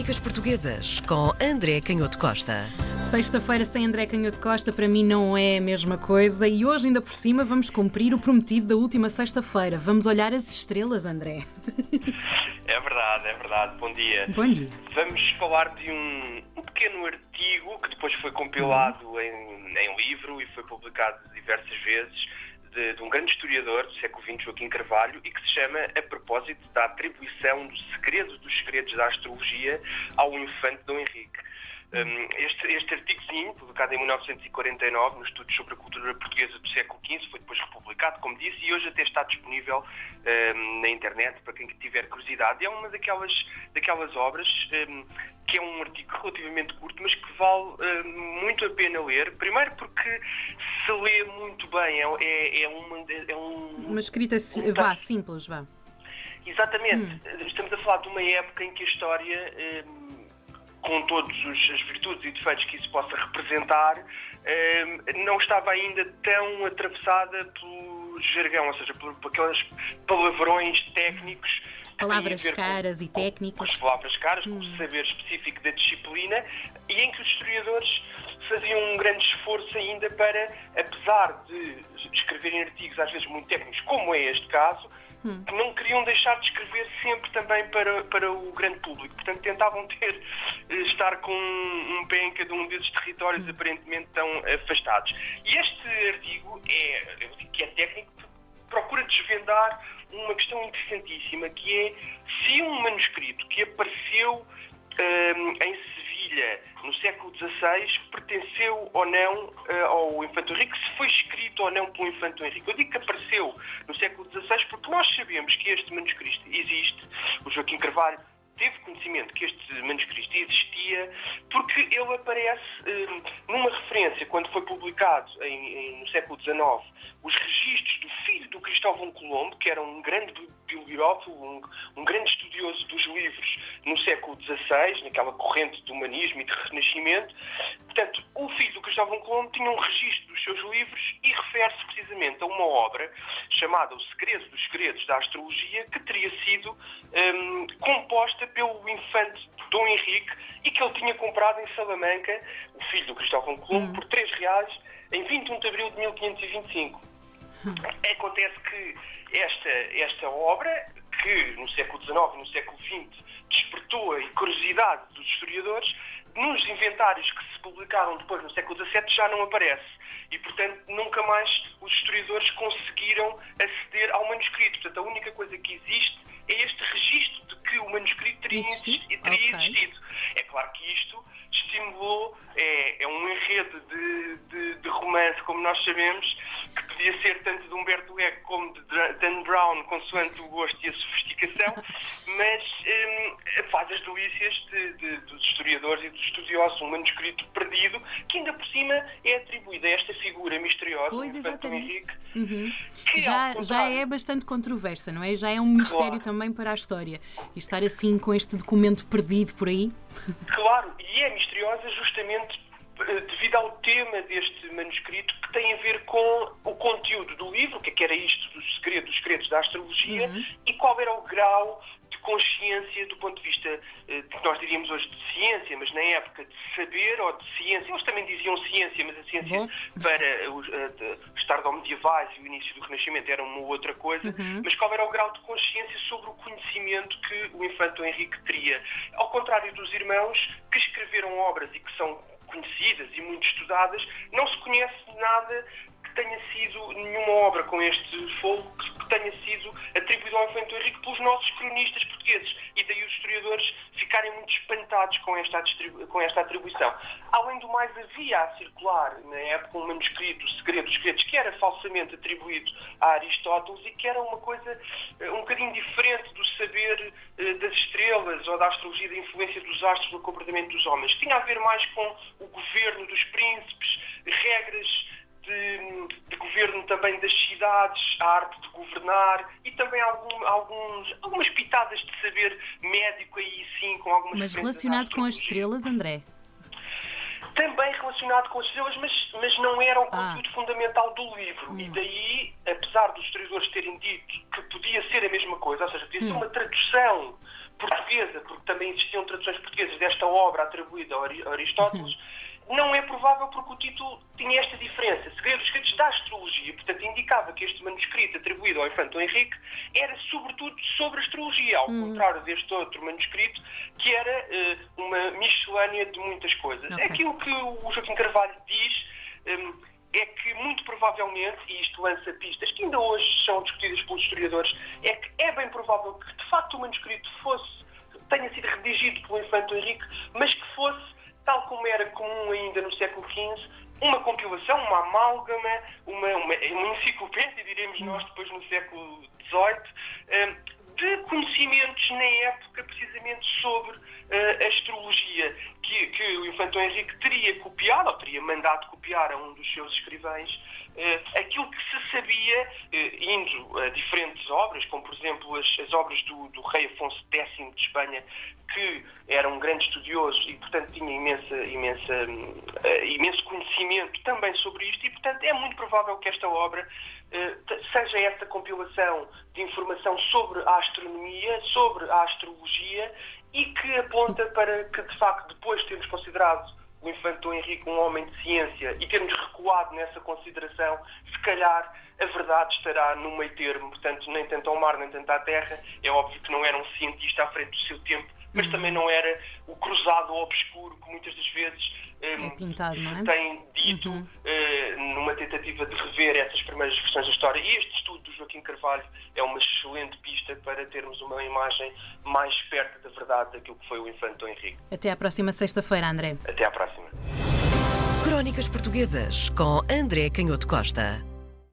Crónicas Portuguesas com André Canhoto Costa. Sexta-feira sem André Canhoto Costa para mim não é a mesma coisa e hoje ainda por cima vamos cumprir o prometido da última sexta-feira. Vamos olhar as estrelas, André. É verdade, é verdade. Bom dia. Bom dia. Vamos falar de um, um pequeno artigo que depois foi compilado em, em livro e foi publicado diversas vezes de, de, um grande historiador do século XX, Joaquim Carvalho, e que se chama A propósito da atribuição do segredo dos segredos da astrologia ao infante Dom Henrique. Um, este, este artigozinho, publicado em 1949, no Estudos sobre a Cultura Portuguesa do século XV, foi depois republicado, como disse, e hoje até está disponível um, na internet para quem tiver curiosidade. É uma daquelas, daquelas obras um, que é um artigo relativamente curto, mas que vale muito a pena ler. Primeiro porque se lê muito bem, é, é, é uma, é um, uma escrita um, vá, simples, vá. Exatamente. Hum. Estamos a falar de uma época em que a história com todas as virtudes e defeitos que isso possa representar, não estava ainda tão atravessada pelo jargão, ou seja, por, por aqueles palavrões técnicos. Palavras caras com, e técnicas. Com palavras caras, hum. com o saber específico da disciplina, e em que os historiadores faziam um grande esforço ainda para, apesar de escreverem artigos às vezes muito técnicos, como é este caso, hum. não queriam deixar de escrever sempre também para, para o grande público. Portanto, tentavam ter, eh, estar com um pé em cada um desses territórios hum. aparentemente tão afastados. E este artigo é, eu digo que é técnico, procura desvendar uma questão interessantíssima, que é se um manuscrito que apareceu um, em Sevilha no século XVI pertenceu ou não uh, ao Infante Henrique, se foi escrito ou não pelo Infante Henrique. Eu digo que apareceu no século XVI porque nós sabemos que este manuscrito existe. O Joaquim Carvalho teve conhecimento que este manuscrito existia porque ele aparece um, numa referência, quando foi publicado em, em, no século XIX, os registros Cristóvão Colombo, que era um grande bibliófilo, um, um grande estudioso dos livros no século XVI, naquela corrente de humanismo e de renascimento. Portanto, o filho do Cristóvão Colombo tinha um registro dos seus livros e refere-se precisamente a uma obra chamada O Segredo dos Segredos da Astrologia, que teria sido um, composta pelo infante Dom Henrique e que ele tinha comprado em Salamanca, o filho do Cristóvão Colombo, hum. por 3 reais em 21 de abril de 1525. Acontece que esta, esta obra, que no século XIX e no século XX despertou a curiosidade dos historiadores, nos inventários que se publicaram depois no século XVII já não aparece. E, portanto, nunca mais os historiadores conseguiram aceder ao manuscrito. Portanto, a única coisa que existe é este registro de que o manuscrito teria, existido. Teria okay. existido. É claro que isto estimulou, é, é um enredo de, de, de, romance, como nós sabemos, podia ser tanto de Humberto Eco como de Dan Brown, consoante o gosto e a sofisticação, mas hum, faz as delícias de, de, dos historiadores e dos estudiosos, um manuscrito perdido, que ainda por cima é atribuído a esta figura misteriosa, pois, exatamente. Henrique, uhum. que já, já é bastante controversa, não é? Já é um mistério claro. também para a história. E estar assim com este documento perdido por aí. Claro, e é misteriosa justamente devido ao tema deste manuscrito que tem a ver com o conteúdo do livro, o que, é que era isto dos segredos, dos segredos da astrologia uhum. e qual era o grau de consciência do ponto de vista eh, que nós diríamos hoje de ciência, mas na época de saber ou de ciência, eles também diziam ciência, mas a ciência Bom. para os uh, medievais e o início do Renascimento era uma outra coisa, uhum. mas qual era o grau de consciência sobre o conhecimento que o infante Henrique teria. Ao contrário dos irmãos que escreveram obras e que são conhecidas e muito estudadas, não se conhece nada que tenha sido nenhuma obra com este que tenha sido atribuído ao Infante Henrique pelos nossos cronistas portugueses. E daí os historiadores ficarem muito espantados com esta, com esta atribuição. Além do mais, havia a circular, na época, um manuscrito, o Segredo dos Segredos, que era falsamente atribuído a Aristóteles e que era uma coisa eh, um bocadinho diferente do saber eh, das estrelas ou da astrologia, da influência dos astros no comportamento dos homens. Tinha a ver mais com o governo dos príncipes, regras de, de, governo também das cidades, a arte de governar e também algum, alguns, algumas pitadas de saber médico aí sim, com algumas Mas relacionado com as estrelas, André? Também relacionado com as estrelas, mas, mas não era o ah. conteúdo ah. fundamental do livro. Hum. E daí, apesar dos historiadores terem dito que podia ser a mesma coisa, ou seja, podia hum. ser uma tradução portuguesa, porque também existiam traduções portuguesas desta obra atribuída a Aristóteles, não é provável porque o título tinha esta diferença. Segredos escritos da astrologia, portanto, indicava que este manuscrito atribuído ao infante Henrique era sobretudo sobre astrologia, ao hum. contrário deste outro manuscrito, que era uh, uma miscelânea de muitas coisas. Okay. Aquilo que o Joaquim Carvalho diz. Um, é que, muito provavelmente, e isto lança pistas que ainda hoje são discutidas pelos historiadores, é que é bem provável que, de facto, o manuscrito fosse, tenha sido redigido pelo infante Henrique, mas que fosse tal como era comum ainda no século XV, uma compilação, uma amálgama, uma, uma, uma enciclopédia, diremos nós, depois no século XVIII, eh, de conhecimentos na época precisamente sobre uh, a astrologia, que, que o Infante Henrique teria copiado, ou teria mandado copiar a um dos seus escrivães, uh, aquilo que se sabia, uh, indo a diferentes obras, como por exemplo as, as obras do, do, rei Afonso X de Espanha, que era um grande estudioso e, portanto, tinha imensa, imensa, imenso conhecimento também sobre isto, e, portanto, é muito provável que esta obra seja essa compilação de informação sobre a astronomia, sobre a astrologia e que aponta para que, de facto, depois de termos considerado o infante Dom Henrique um homem de ciência e termos recuado nessa consideração, se calhar a verdade estará no meio termo, portanto, nem tanto ao mar, nem tanto à terra. É óbvio que não era um cientista à frente do seu tempo, mas uhum. também não era o cruzado obscuro que muitas das vezes é pintado, é? tem dito uhum. uh, numa tentativa de rever essas primeiras versões da história. E este estudo do Joaquim Carvalho é uma excelente pista para termos uma imagem mais perto da verdade daquilo que foi o infante Dom Henrique. Até à próxima sexta-feira, André. Até à próxima. Crónicas Portuguesas com André Canhoto Costa.